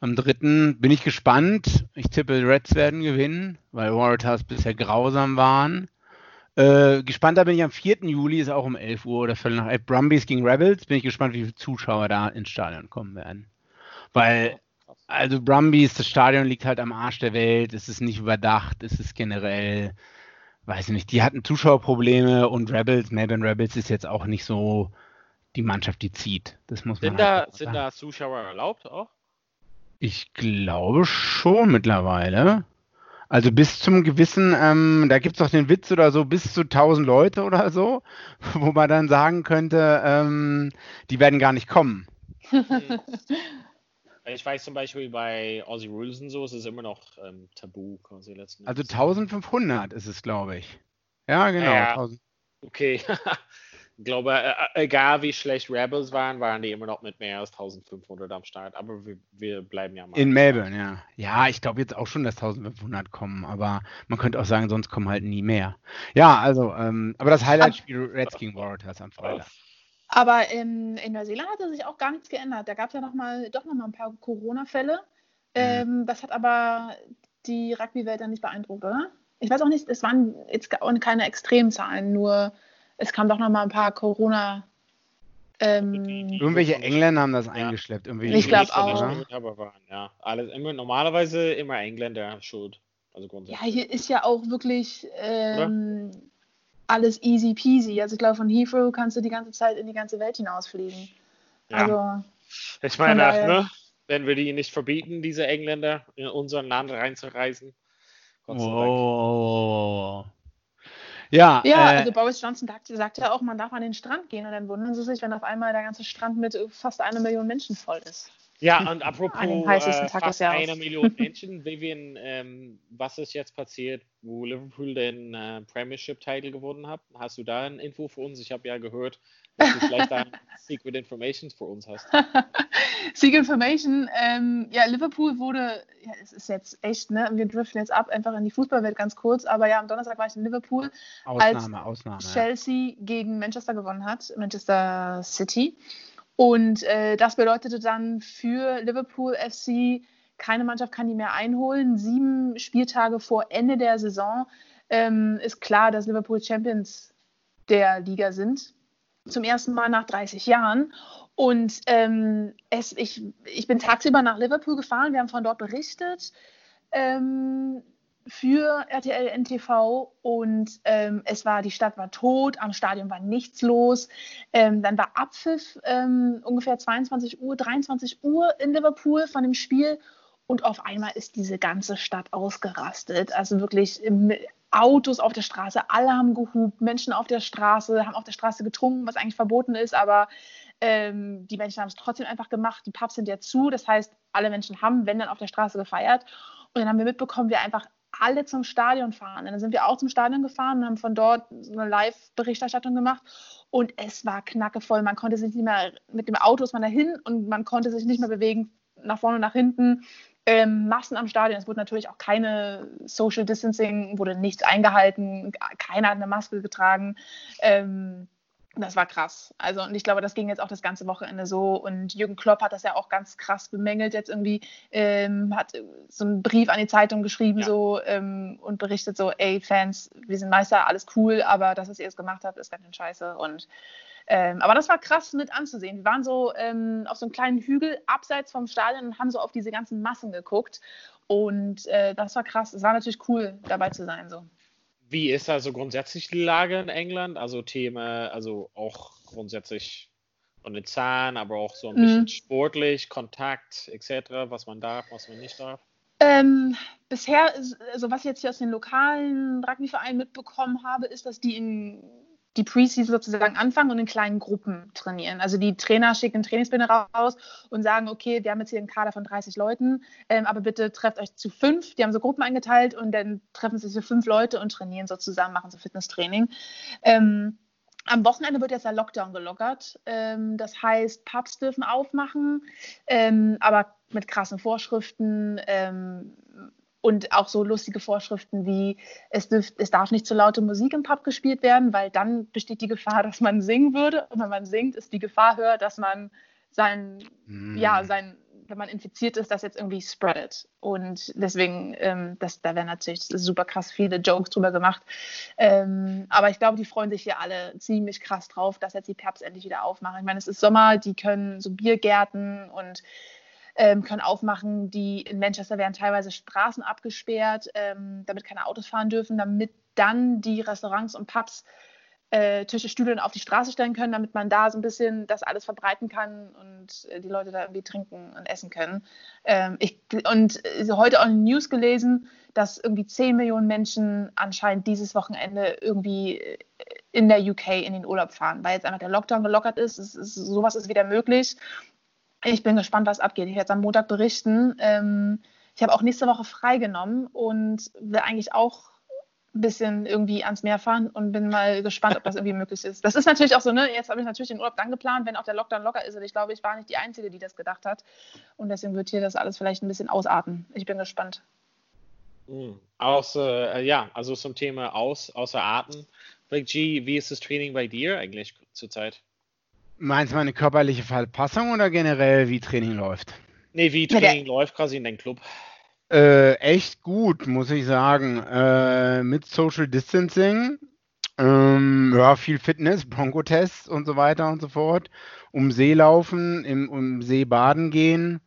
am dritten bin ich gespannt. Ich tippe, Reds werden gewinnen, weil Waratahs bisher grausam waren. Äh, gespannter bin ich am 4. Juli, ist auch um 11 Uhr oder völlig nach 11. Brumbies gegen Rebels. Bin ich gespannt, wie viele Zuschauer da ins Stadion kommen werden. Weil, also Brumbies, das Stadion liegt halt am Arsch der Welt. Es ist nicht überdacht. Es ist generell, weiß ich nicht, die hatten Zuschauerprobleme und Rebels, Melbourne Rebels ist jetzt auch nicht so die Mannschaft, die zieht. Das muss man sind halt da, Sind da Zuschauer erlaubt auch? Ich glaube schon mittlerweile. Also bis zum gewissen, ähm, da gibt es doch den Witz oder so, bis zu 1000 Leute oder so, wo man dann sagen könnte, ähm, die werden gar nicht kommen. Ich weiß zum Beispiel bei Aussie Rules und so ist es immer noch ähm, tabu quasi letzten Also 1500 ist es, glaube ich. Ja, genau. Ja, okay. Ich glaube, äh, äh, egal wie schlecht Rebels waren, waren die immer noch mit mehr als 1500 am Start. Aber wir, wir bleiben ja mal. In Melbourne, ja. Ja, ich glaube jetzt auch schon, dass 1500 kommen. Aber man könnte auch sagen, sonst kommen halt nie mehr. Ja, also, ähm, aber das Highlight-Spiel Reds gegen Warriors am Freitag. Aber in, in Neuseeland hat sich auch gar nichts geändert. Da gab es ja noch mal, doch noch mal ein paar Corona-Fälle. Mhm. Ähm, das hat aber die Rugby-Welt dann nicht beeindruckt, oder? Ich weiß auch nicht, es waren jetzt keine Extremzahlen, nur es kam doch noch mal ein paar Corona. Ähm, Irgendwelche Engländer haben das ja. eingeschleppt. Irgendwelche ich glaube auch. Waren, ja. Alles, immer, normalerweise immer Engländer schuld. Also grundsätzlich. Ja, hier ist ja auch wirklich ähm, alles easy peasy. Also ich glaube, von Heathrow kannst du die ganze Zeit in die ganze Welt hinausfliegen. Ja. Also, ich meine, ne, wenn wir die nicht verbieten, diese Engländer in unser Land reinzureisen. Wow. Ja, ja äh, also Boris Johnson sagt, ja auch, man darf an den Strand gehen und dann wundern sie sich, wenn auf einmal der ganze Strand mit fast einer Million Menschen voll ist. Ja, und apropos äh, fast eine Million Menschen, Vivian, ähm, was ist jetzt passiert, wo Liverpool den äh, Premiership-Titel gewonnen hat? Hast du da eine Info für uns? Ich habe ja gehört, dass du vielleicht da Secret Information für uns hast. Secret Information, ähm, ja, Liverpool wurde, ja, es ist jetzt echt, ne, wir driften jetzt ab, einfach in die Fußballwelt ganz kurz, aber ja, am Donnerstag war ich in Liverpool, Ausnahme, als Ausnahme, Chelsea ja. gegen Manchester gewonnen hat, Manchester City. Und äh, das bedeutete dann für Liverpool FC, keine Mannschaft kann die mehr einholen. Sieben Spieltage vor Ende der Saison ähm, ist klar, dass Liverpool Champions der Liga sind zum ersten Mal nach 30 Jahren. Und ähm, es, ich, ich bin tagsüber nach Liverpool gefahren, wir haben von dort berichtet ähm, für RTL NTV und ähm, es war, die Stadt war tot, am Stadion war nichts los. Ähm, dann war Abpfiff ähm, ungefähr 22 Uhr, 23 Uhr in Liverpool von dem Spiel und auf einmal ist diese ganze Stadt ausgerastet. Also wirklich Autos auf der Straße, alle haben gehupt, Menschen auf der Straße, haben auf der Straße getrunken, was eigentlich verboten ist, aber ähm, die Menschen haben es trotzdem einfach gemacht. Die Pubs sind ja zu, das heißt, alle Menschen haben, wenn dann auf der Straße gefeiert. Und dann haben wir mitbekommen, wir einfach alle zum Stadion fahren. Und dann sind wir auch zum Stadion gefahren und haben von dort so eine Live-Berichterstattung gemacht. Und es war knackevoll. Man konnte sich nicht mehr, mit dem Auto ist man dahin und man konnte sich nicht mehr bewegen, nach vorne, nach hinten ähm, Massen am Stadion. Es wurde natürlich auch keine Social Distancing, wurde nichts eingehalten, keiner hat eine Maske getragen. Ähm, das war krass. Also, und ich glaube, das ging jetzt auch das ganze Wochenende so. Und Jürgen Klopp hat das ja auch ganz krass bemängelt. Jetzt irgendwie ähm, hat so einen Brief an die Zeitung geschrieben, ja. so ähm, und berichtet so: Ey, Fans, wir sind Meister, alles cool, aber das, was ihr jetzt gemacht habt, ist ganz schön scheiße. Und ähm, aber das war krass mit anzusehen. Wir waren so ähm, auf so einem kleinen Hügel abseits vom Stadion und haben so auf diese ganzen Massen geguckt. Und äh, das war krass. Es war natürlich cool, dabei zu sein. So. Wie ist also grundsätzlich die Lage in England? Also Thema, also auch grundsätzlich von den Zahlen, aber auch so ein bisschen mhm. sportlich, Kontakt etc., was man darf, was man nicht darf? Ähm, bisher, also was ich jetzt hier aus den lokalen Rugbyvereinen mitbekommen habe, ist, dass die in die Preseason sozusagen anfangen und in kleinen Gruppen trainieren. Also die Trainer schicken Trainingspläne raus und sagen, okay, wir haben jetzt hier einen Kader von 30 Leuten, ähm, aber bitte trefft euch zu fünf. Die haben so Gruppen eingeteilt und dann treffen sich so fünf Leute und trainieren so zusammen, machen so Fitnesstraining. Ähm, am Wochenende wird jetzt der Lockdown gelockert. Ähm, das heißt, Pubs dürfen aufmachen, ähm, aber mit krassen Vorschriften. Und auch so lustige Vorschriften wie, es, dürf, es darf nicht zu laute Musik im Pub gespielt werden, weil dann besteht die Gefahr, dass man singen würde. Und wenn man singt, ist die Gefahr höher, dass man sein, mm. ja, sein, wenn man infiziert ist, das jetzt irgendwie spreadet. Und deswegen, ähm, das, da werden natürlich super krass viele Jokes drüber gemacht. Ähm, aber ich glaube, die freuen sich hier alle ziemlich krass drauf, dass jetzt die Pubs endlich wieder aufmachen. Ich meine, es ist Sommer, die können so Biergärten und ähm, können aufmachen. Die in Manchester werden teilweise Straßen abgesperrt, ähm, damit keine Autos fahren dürfen, damit dann die Restaurants und Pubs äh, Tische, Stühle auf die Straße stellen können, damit man da so ein bisschen das alles verbreiten kann und äh, die Leute da irgendwie trinken und essen können. Ähm, ich, und äh, heute auch in den News gelesen, dass irgendwie 10 Millionen Menschen anscheinend dieses Wochenende irgendwie äh, in der UK in den Urlaub fahren, weil jetzt einfach der Lockdown gelockert ist. ist sowas ist wieder möglich. Ich bin gespannt, was abgeht. Ich werde am Montag berichten. Ähm, ich habe auch nächste Woche freigenommen und will eigentlich auch ein bisschen irgendwie ans Meer fahren und bin mal gespannt, ob das irgendwie möglich ist. Das ist natürlich auch so, ne? Jetzt habe ich natürlich den Urlaub dann geplant, wenn auch der Lockdown locker ist. Und ich glaube, ich war nicht die Einzige, die das gedacht hat. Und deswegen wird hier das alles vielleicht ein bisschen ausarten. Ich bin gespannt. Mhm. Außer, äh, ja, also zum Thema aus, außer Arten. G, wie ist das Training bei dir eigentlich zurzeit? Meinst du meine körperliche Verpassung oder generell, wie Training läuft? Nee, wie Training ja, läuft quasi in deinem Club. Äh, echt gut, muss ich sagen. Äh, mit Social Distancing. Ähm, ja, viel Fitness, Bronco-Tests und so weiter und so fort. Um See laufen, im, um See baden gehen.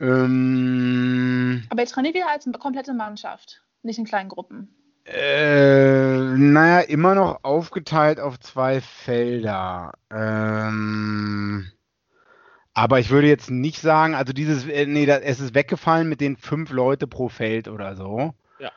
Ähm, Aber jetzt trainiert ihr als eine komplette Mannschaft, nicht in kleinen Gruppen. Äh, naja, immer noch aufgeteilt auf zwei Felder. Ähm, aber ich würde jetzt nicht sagen, also dieses, äh, nee, das, es ist weggefallen mit den fünf Leute pro Feld oder so. Ja.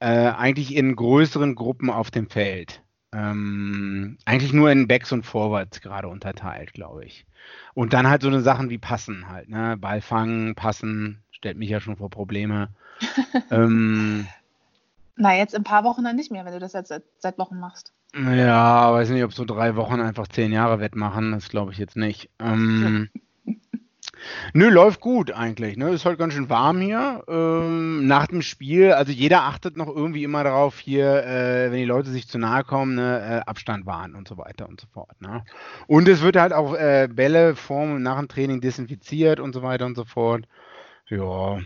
Äh, eigentlich in größeren Gruppen auf dem Feld. Ähm, eigentlich nur in Backs und Forwards gerade unterteilt, glaube ich. Und dann halt so eine Sachen wie Passen halt, ne? Ball fangen, passen, stellt mich ja schon vor Probleme. ähm, na, jetzt in ein paar Wochen dann nicht mehr, wenn du das jetzt seit, seit Wochen machst. Ja, weiß nicht, ob so drei Wochen einfach zehn Jahre wettmachen, das glaube ich jetzt nicht. Ähm, Nö, läuft gut eigentlich. Ne? Ist halt ganz schön warm hier. Ähm, nach dem Spiel, also jeder achtet noch irgendwie immer darauf, hier, äh, wenn die Leute sich zu nahe kommen, ne, äh, Abstand wahren und so weiter und so fort. Ne? Und es wird halt auch äh, Bälle vorm und nach dem Training desinfiziert und so weiter und so fort. Ja,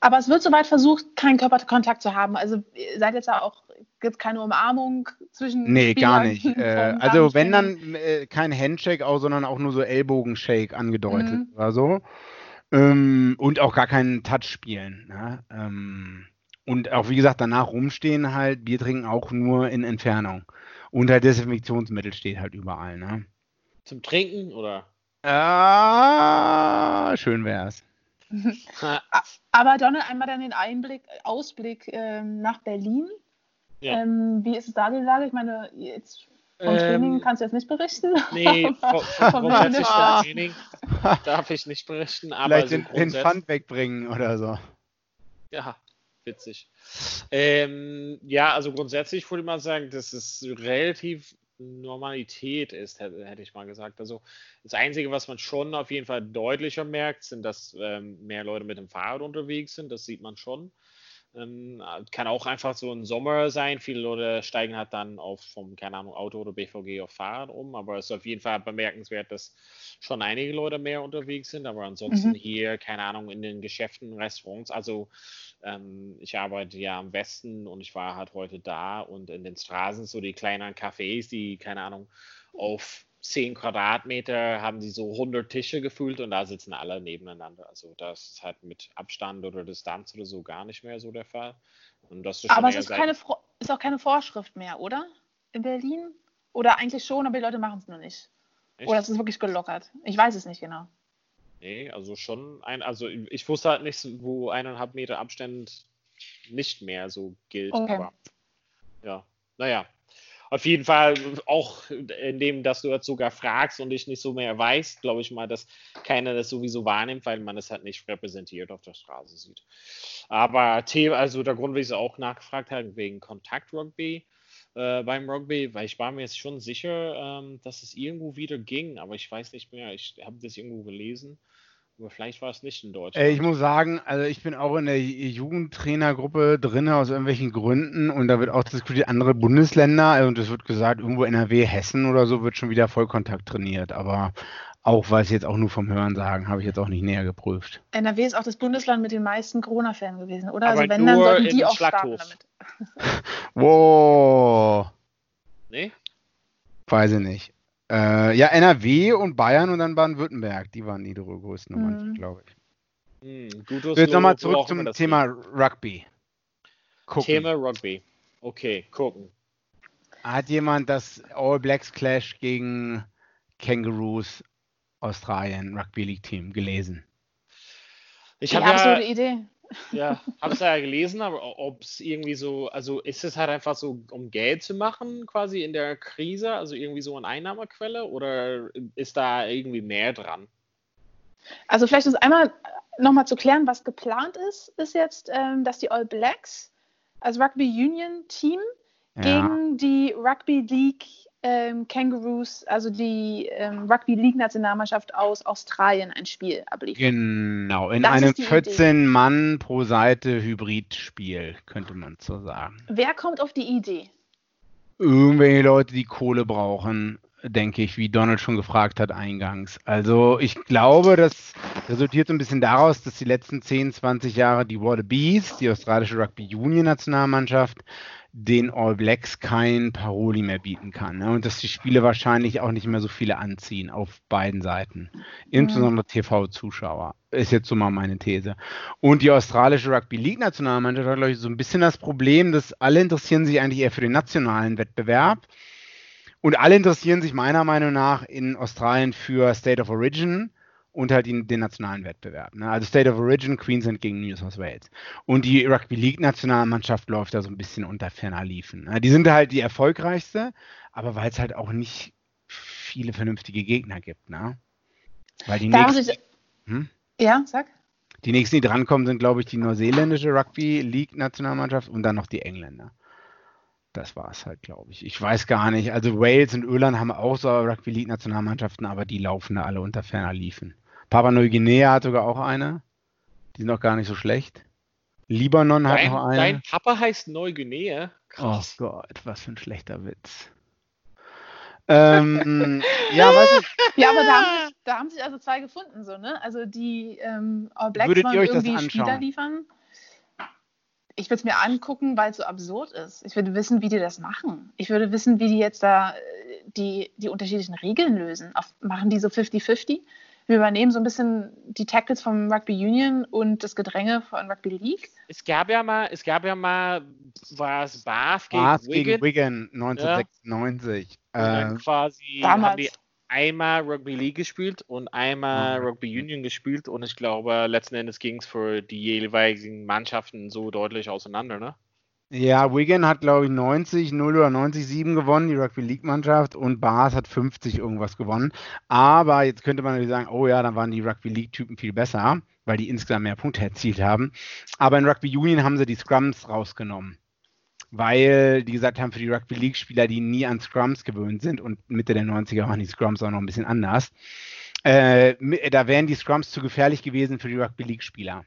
aber es wird soweit versucht, keinen Körperkontakt zu haben. Also seid jetzt auch, gibt es keine Umarmung zwischen. Nee, Spielern gar nicht. Äh, also wenn dann äh, kein Handshake, auch, sondern auch nur so Ellbogenshake angedeutet mhm. oder so. Ähm, und auch gar keinen Touch spielen. Ne? Ähm, und auch wie gesagt, danach rumstehen halt, Bier trinken auch nur in Entfernung. Und halt Desinfektionsmittel steht halt überall. Ne? Zum Trinken oder? Ah, schön wär's. Aber Donald, einmal dann den Einblick, Ausblick ähm, nach Berlin. Ja. Ähm, wie ist es da die Lage? Ich meine, jetzt vom ähm, Training kannst du jetzt nicht berichten. Nee, vom, vom vom Training darf ich nicht berichten. Aber Vielleicht so den, den Pfand wegbringen oder so. Ja, witzig. Ähm, ja, also grundsätzlich würde ich mal sagen, das ist relativ Normalität ist, hätte ich mal gesagt. Also das Einzige, was man schon auf jeden Fall deutlicher merkt, sind, dass ähm, mehr Leute mit dem Fahrrad unterwegs sind. Das sieht man schon. Ähm, kann auch einfach so ein Sommer sein. Viele Leute steigen halt dann auf vom, keine Ahnung, Auto oder BVG auf Fahrrad um. Aber es ist auf jeden Fall bemerkenswert, dass schon einige Leute mehr unterwegs sind. Aber ansonsten mhm. hier, keine Ahnung, in den Geschäften, Restaurants. Also ähm, ich arbeite ja am Westen und ich war halt heute da und in den Straßen so die kleinen Cafés, die, keine Ahnung, auf 10 Quadratmeter haben sie so 100 Tische gefühlt und da sitzen alle nebeneinander. Also das ist halt mit Abstand oder Distanz oder so gar nicht mehr so der Fall. aber es ist, keine, ist auch keine Vorschrift mehr, oder? In Berlin? Oder eigentlich schon, aber die Leute machen es nur nicht. Echt? Oder es ist wirklich gelockert. Ich weiß es nicht genau. Nee, also schon ein, also ich wusste halt nicht, wo eineinhalb Meter Abstand nicht mehr so gilt. Okay. Aber, ja, naja, auf jeden Fall auch indem, dass du jetzt sogar fragst und ich nicht so mehr weiß, glaube ich mal, dass keiner das sowieso wahrnimmt, weil man es halt nicht repräsentiert auf der Straße sieht. Aber Thema, also der Grund, wie ich es auch nachgefragt habe, wegen Kontakt-Rugby äh, beim Rugby, weil ich war mir jetzt schon sicher, ähm, dass es irgendwo wieder ging, aber ich weiß nicht mehr, ich habe das irgendwo gelesen. Aber vielleicht war es nicht in Deutschland. Ich muss sagen, also ich bin auch in der Jugendtrainergruppe drin aus irgendwelchen Gründen und da wird auch diskutiert, andere Bundesländer und es wird gesagt, irgendwo NRW, Hessen oder so wird schon wieder Vollkontakt trainiert. Aber auch weil es jetzt auch nur vom Hören sagen, habe ich jetzt auch nicht näher geprüft. NRW ist auch das Bundesland mit den meisten Corona-Fällen gewesen, oder? Aber also wenn, dann sollten die auch starten damit. wow. Nee? Weiß ich nicht. Äh, ja, NRW und Bayern und dann Baden-Württemberg, die waren die größten Nummern, mhm. glaube ich. Mhm, so, jetzt nochmal zurück zum Thema sehen. Rugby. Gucken. Thema Rugby. Okay, gucken. Hat jemand das All Blacks Clash gegen Kangaroos Australien Rugby League Team gelesen? Ich habe ja, so Idee. Ja, habe es ja gelesen, aber ob es irgendwie so, also ist es halt einfach so, um Geld zu machen, quasi in der Krise, also irgendwie so eine Einnahmequelle oder ist da irgendwie mehr dran? Also vielleicht ist einmal nochmal zu klären, was geplant ist, ist jetzt, ähm, dass die All Blacks als Rugby Union Team ja. gegen die Rugby League ähm, Kangaroos, also die ähm, Rugby League Nationalmannschaft aus Australien, ein Spiel abliefern. Genau, in das einem 14 Idee. Mann pro Seite Hybridspiel, könnte man so sagen. Wer kommt auf die Idee? Irgendwelche Leute, die Kohle brauchen, denke ich, wie Donald schon gefragt hat eingangs. Also ich glaube, das resultiert so ein bisschen daraus, dass die letzten 10, 20 Jahre die Wallabies, die australische Rugby Union Nationalmannschaft, den All Blacks kein Paroli mehr bieten kann. Ne? Und dass die Spiele wahrscheinlich auch nicht mehr so viele anziehen auf beiden Seiten. Insbesondere mhm. TV-Zuschauer. Ist jetzt so mal meine These. Und die australische Rugby League Nationalmannschaft hat, glaube ich, so ein bisschen das Problem, dass alle interessieren sich eigentlich eher für den nationalen Wettbewerb. Und alle interessieren sich meiner Meinung nach in Australien für State of Origin und halt den, den nationalen Wettbewerb. Ne? Also State of Origin, Queensland gegen New South Wales. Und die Rugby League Nationalmannschaft läuft da so ein bisschen unter ferner Liefen. Ne? Die sind halt die erfolgreichste, aber weil es halt auch nicht viele vernünftige Gegner gibt. Ne? Weil die nächsten, ich, hm? Ja, sag. Die nächsten, die drankommen, sind, glaube ich, die neuseeländische Rugby League Nationalmannschaft und dann noch die Engländer. Das war es halt, glaube ich. Ich weiß gar nicht. Also Wales und Irland haben auch so Rugby League Nationalmannschaften, aber die laufen da alle unter ferner Liefen. Papua Neuguinea hat sogar auch eine. Die sind auch gar nicht so schlecht. Libanon dein, hat noch eine. Dein Papa heißt Neuguinea? Krass. Oh Gott, was für ein schlechter Witz. ähm, ja, weißt du, ja, aber da haben, sich, da haben, sich, also zwei gefunden, so, ne? Also die ähm, All Blacks Würdet wollen irgendwie Spieler liefern. Ich würde es mir angucken, weil es so absurd ist. Ich würde wissen, wie die das machen. Ich würde wissen, wie die jetzt da äh, die, die unterschiedlichen Regeln lösen. Auf, machen die so 50-50? Wir übernehmen so ein bisschen die Tackles vom Rugby Union und das Gedränge von Rugby League. Es gab ja mal, es gab ja mal, war es Bath gegen Bath Wigan? gegen Wigan 1996. Ja. Äh, quasi damals. haben die einmal Rugby League gespielt und einmal mhm. Rugby Union gespielt und ich glaube, letzten Endes ging es für die jeweiligen Mannschaften so deutlich auseinander, ne? Ja, Wigan hat, glaube ich, 90, 0 oder 90, 7 gewonnen, die Rugby League-Mannschaft, und Bars hat 50 irgendwas gewonnen. Aber jetzt könnte man natürlich sagen, oh ja, dann waren die Rugby League-Typen viel besser, weil die insgesamt mehr Punkte erzielt haben. Aber in Rugby Union haben sie die Scrums rausgenommen. Weil die gesagt haben, für die Rugby League-Spieler, die nie an Scrums gewöhnt sind, und Mitte der 90er waren die Scrums auch noch ein bisschen anders, äh, da wären die Scrums zu gefährlich gewesen für die Rugby League-Spieler.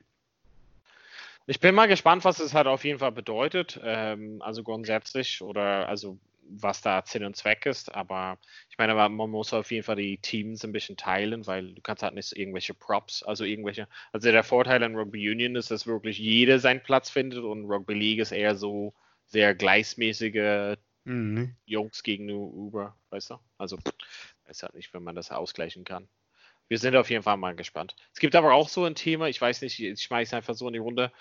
Ich bin mal gespannt, was es halt auf jeden Fall bedeutet. Ähm, also grundsätzlich oder also was da Sinn und Zweck ist. Aber ich meine, man muss auf jeden Fall die Teams ein bisschen teilen, weil du kannst halt nicht irgendwelche Props, also irgendwelche. Also der Vorteil an Rugby Union ist, dass wirklich jeder seinen Platz findet und Rugby League ist eher so sehr gleichmäßige mhm. Jungs gegenüber, weißt du? Also weiß halt nicht, wenn man das ausgleichen kann wir sind auf jeden Fall mal gespannt. Es gibt aber auch so ein Thema, ich weiß nicht, ich schmeiße einfach so in die Runde,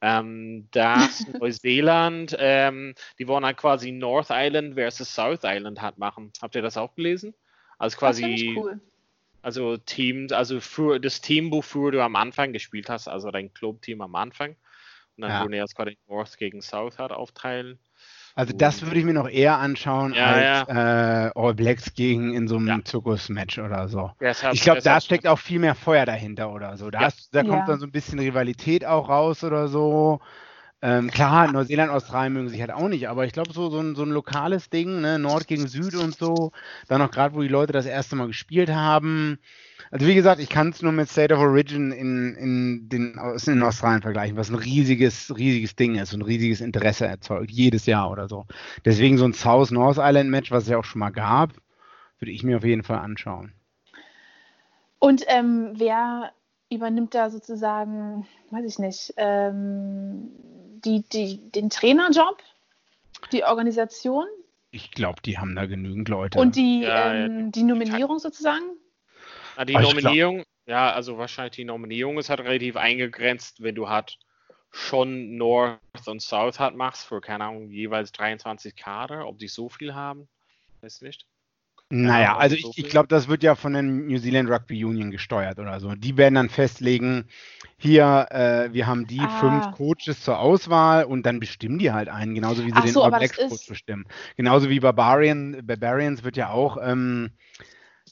ähm, dass Neuseeland, ähm, die wollen halt quasi North Island versus South Island hat machen. Habt ihr das auch gelesen? Also quasi, cool. also Teams, also für das Team, wofür du am Anfang gespielt hast, also dein Club-Team am Anfang. Und dann ja. würden jetzt quasi North gegen South halt aufteilen. Also das würde ich mir noch eher anschauen ja, als ja. Äh, All Blacks gegen in so einem ja. Zirkus-Match oder so. Deshalb, ich glaube, da steckt auch viel mehr Feuer dahinter oder so. Da, hast, da kommt dann so ein bisschen Rivalität auch raus oder so. Ähm, klar, Neuseeland, Australien mögen sich halt auch nicht, aber ich glaube, so, so, ein, so ein lokales Ding, ne? Nord gegen Süd und so, dann noch gerade, wo die Leute das erste Mal gespielt haben, also wie gesagt, ich kann es nur mit State of Origin in, in, den, in Australien vergleichen, was ein riesiges, riesiges Ding ist und ein riesiges Interesse erzeugt, jedes Jahr oder so. Deswegen so ein South-North Island-Match, was es ja auch schon mal gab, würde ich mir auf jeden Fall anschauen. Und ähm, wer übernimmt da sozusagen, weiß ich nicht, ähm, die, die, den Trainerjob, die Organisation? Ich glaube, die haben da genügend Leute. Und die, ja, ähm, die Nominierung sozusagen? Na, die also Nominierung, ja, also wahrscheinlich die Nominierung ist halt relativ eingegrenzt, wenn du halt schon North und South halt machst, für, keine Ahnung, jeweils 23 Kader, ob die so viel haben, weiß nicht. Naja, also ich, ich glaube, das wird ja von der New Zealand Rugby Union gesteuert oder so. Die werden dann festlegen, hier, äh, wir haben die ah. fünf Coaches zur Auswahl und dann bestimmen die halt einen, genauso wie sie Ach den so, All Blacks Coach bestimmen. Genauso wie Barbarian, Barbarians wird ja auch ähm,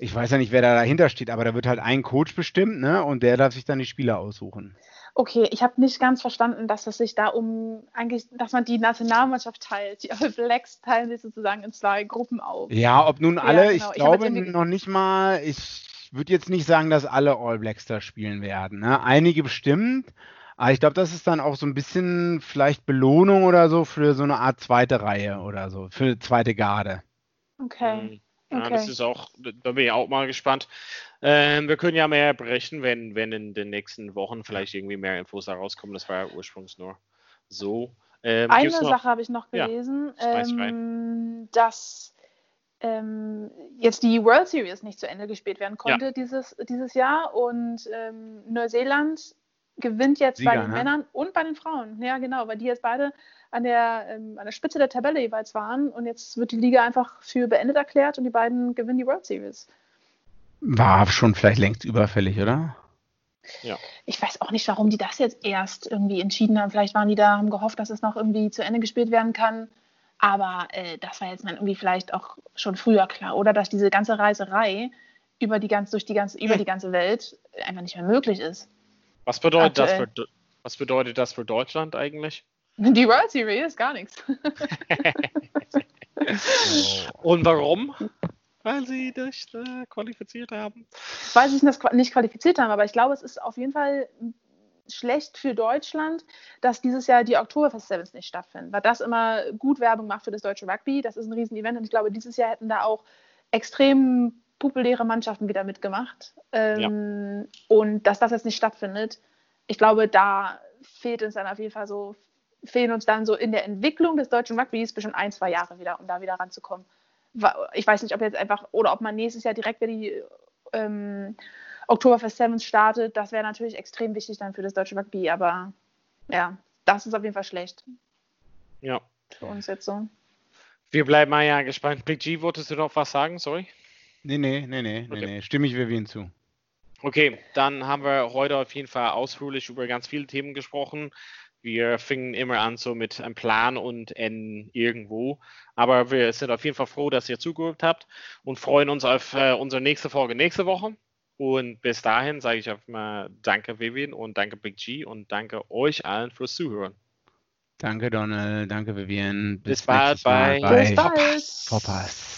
ich weiß ja nicht, wer da dahinter steht, aber da wird halt ein Coach bestimmt, ne? Und der darf sich dann die Spieler aussuchen. Okay, ich habe nicht ganz verstanden, dass es sich da um eigentlich, dass man die Nationalmannschaft teilt. Die All Blacks teilen sich sozusagen in zwei Gruppen auf. Ja, ob nun alle, ja, genau. ich glaube ich noch nicht mal, ich würde jetzt nicht sagen, dass alle All Blacks da spielen werden. Ne? Einige bestimmt, aber ich glaube, das ist dann auch so ein bisschen vielleicht Belohnung oder so für so eine Art zweite Reihe oder so, für eine zweite Garde. Okay. Mhm. Ja, okay. das ist auch, da bin ich auch mal gespannt. Ähm, wir können ja mehr berichten, wenn, wenn in den nächsten Wochen vielleicht irgendwie mehr Infos da rauskommen. Das war ja ursprünglich nur so. Ähm, Eine Sache habe ich noch gelesen, ja, ähm, dass ähm, jetzt die World Series nicht zu Ende gespielt werden konnte ja. dieses, dieses Jahr und ähm, Neuseeland gewinnt jetzt Sieger, bei den ne? Männern und bei den Frauen. Ja, genau, weil die jetzt beide an der, ähm, an der Spitze der Tabelle jeweils waren und jetzt wird die Liga einfach für beendet erklärt und die beiden gewinnen die World Series. War schon vielleicht längst überfällig, oder? Ja. Ich weiß auch nicht, warum die das jetzt erst irgendwie entschieden haben. Vielleicht waren die da, haben gehofft, dass es noch irgendwie zu Ende gespielt werden kann. Aber äh, das war jetzt dann irgendwie vielleicht auch schon früher klar. Oder dass diese ganze Reiserei über die, ganz, durch die, ganze, über die ganze Welt einfach nicht mehr möglich ist. Was bedeutet, das für, was bedeutet das für Deutschland eigentlich? Die World Series, gar nichts. Und warum? Weil sie nicht äh, qualifiziert haben. Weil sie sich nicht qualifiziert haben, aber ich glaube, es ist auf jeden Fall schlecht für Deutschland, dass dieses Jahr die Oktoberfest Sevens nicht stattfinden, weil das immer gut Werbung macht für das deutsche Rugby. Das ist ein Riesenevent und ich glaube, dieses Jahr hätten da auch extrem populäre Mannschaften wieder mitgemacht. Ähm, ja. Und dass das jetzt nicht stattfindet, ich glaube, da fehlt uns dann auf jeden Fall so, fehlen uns dann so in der Entwicklung des deutschen Rugbys bestimmt ein, zwei Jahre wieder, um da wieder ranzukommen. Ich weiß nicht, ob jetzt einfach, oder ob man nächstes Jahr direkt wieder die ähm, Oktoberfest Sevens startet. Das wäre natürlich extrem wichtig dann für das deutsche Rugby, aber ja, das ist auf jeden Fall schlecht. Ja. Für uns jetzt so. Wir bleiben mal ja gespannt. Big G, wolltest du noch was sagen? Sorry. Nee, nee, nee, nee, okay. nee, nee. Stimme ich Vivian zu. Okay, dann haben wir heute auf jeden Fall ausführlich über ganz viele Themen gesprochen. Wir fingen immer an so mit einem Plan und N irgendwo. Aber wir sind auf jeden Fall froh, dass ihr zugehört habt und freuen uns auf äh, unsere nächste Folge nächste Woche. Und bis dahin sage ich einfach mal Danke, Vivian, und danke, Big G, und danke euch allen fürs Zuhören. Danke, Donald. Danke, Vivian. Bis, bis bald bei, bei Vorpass.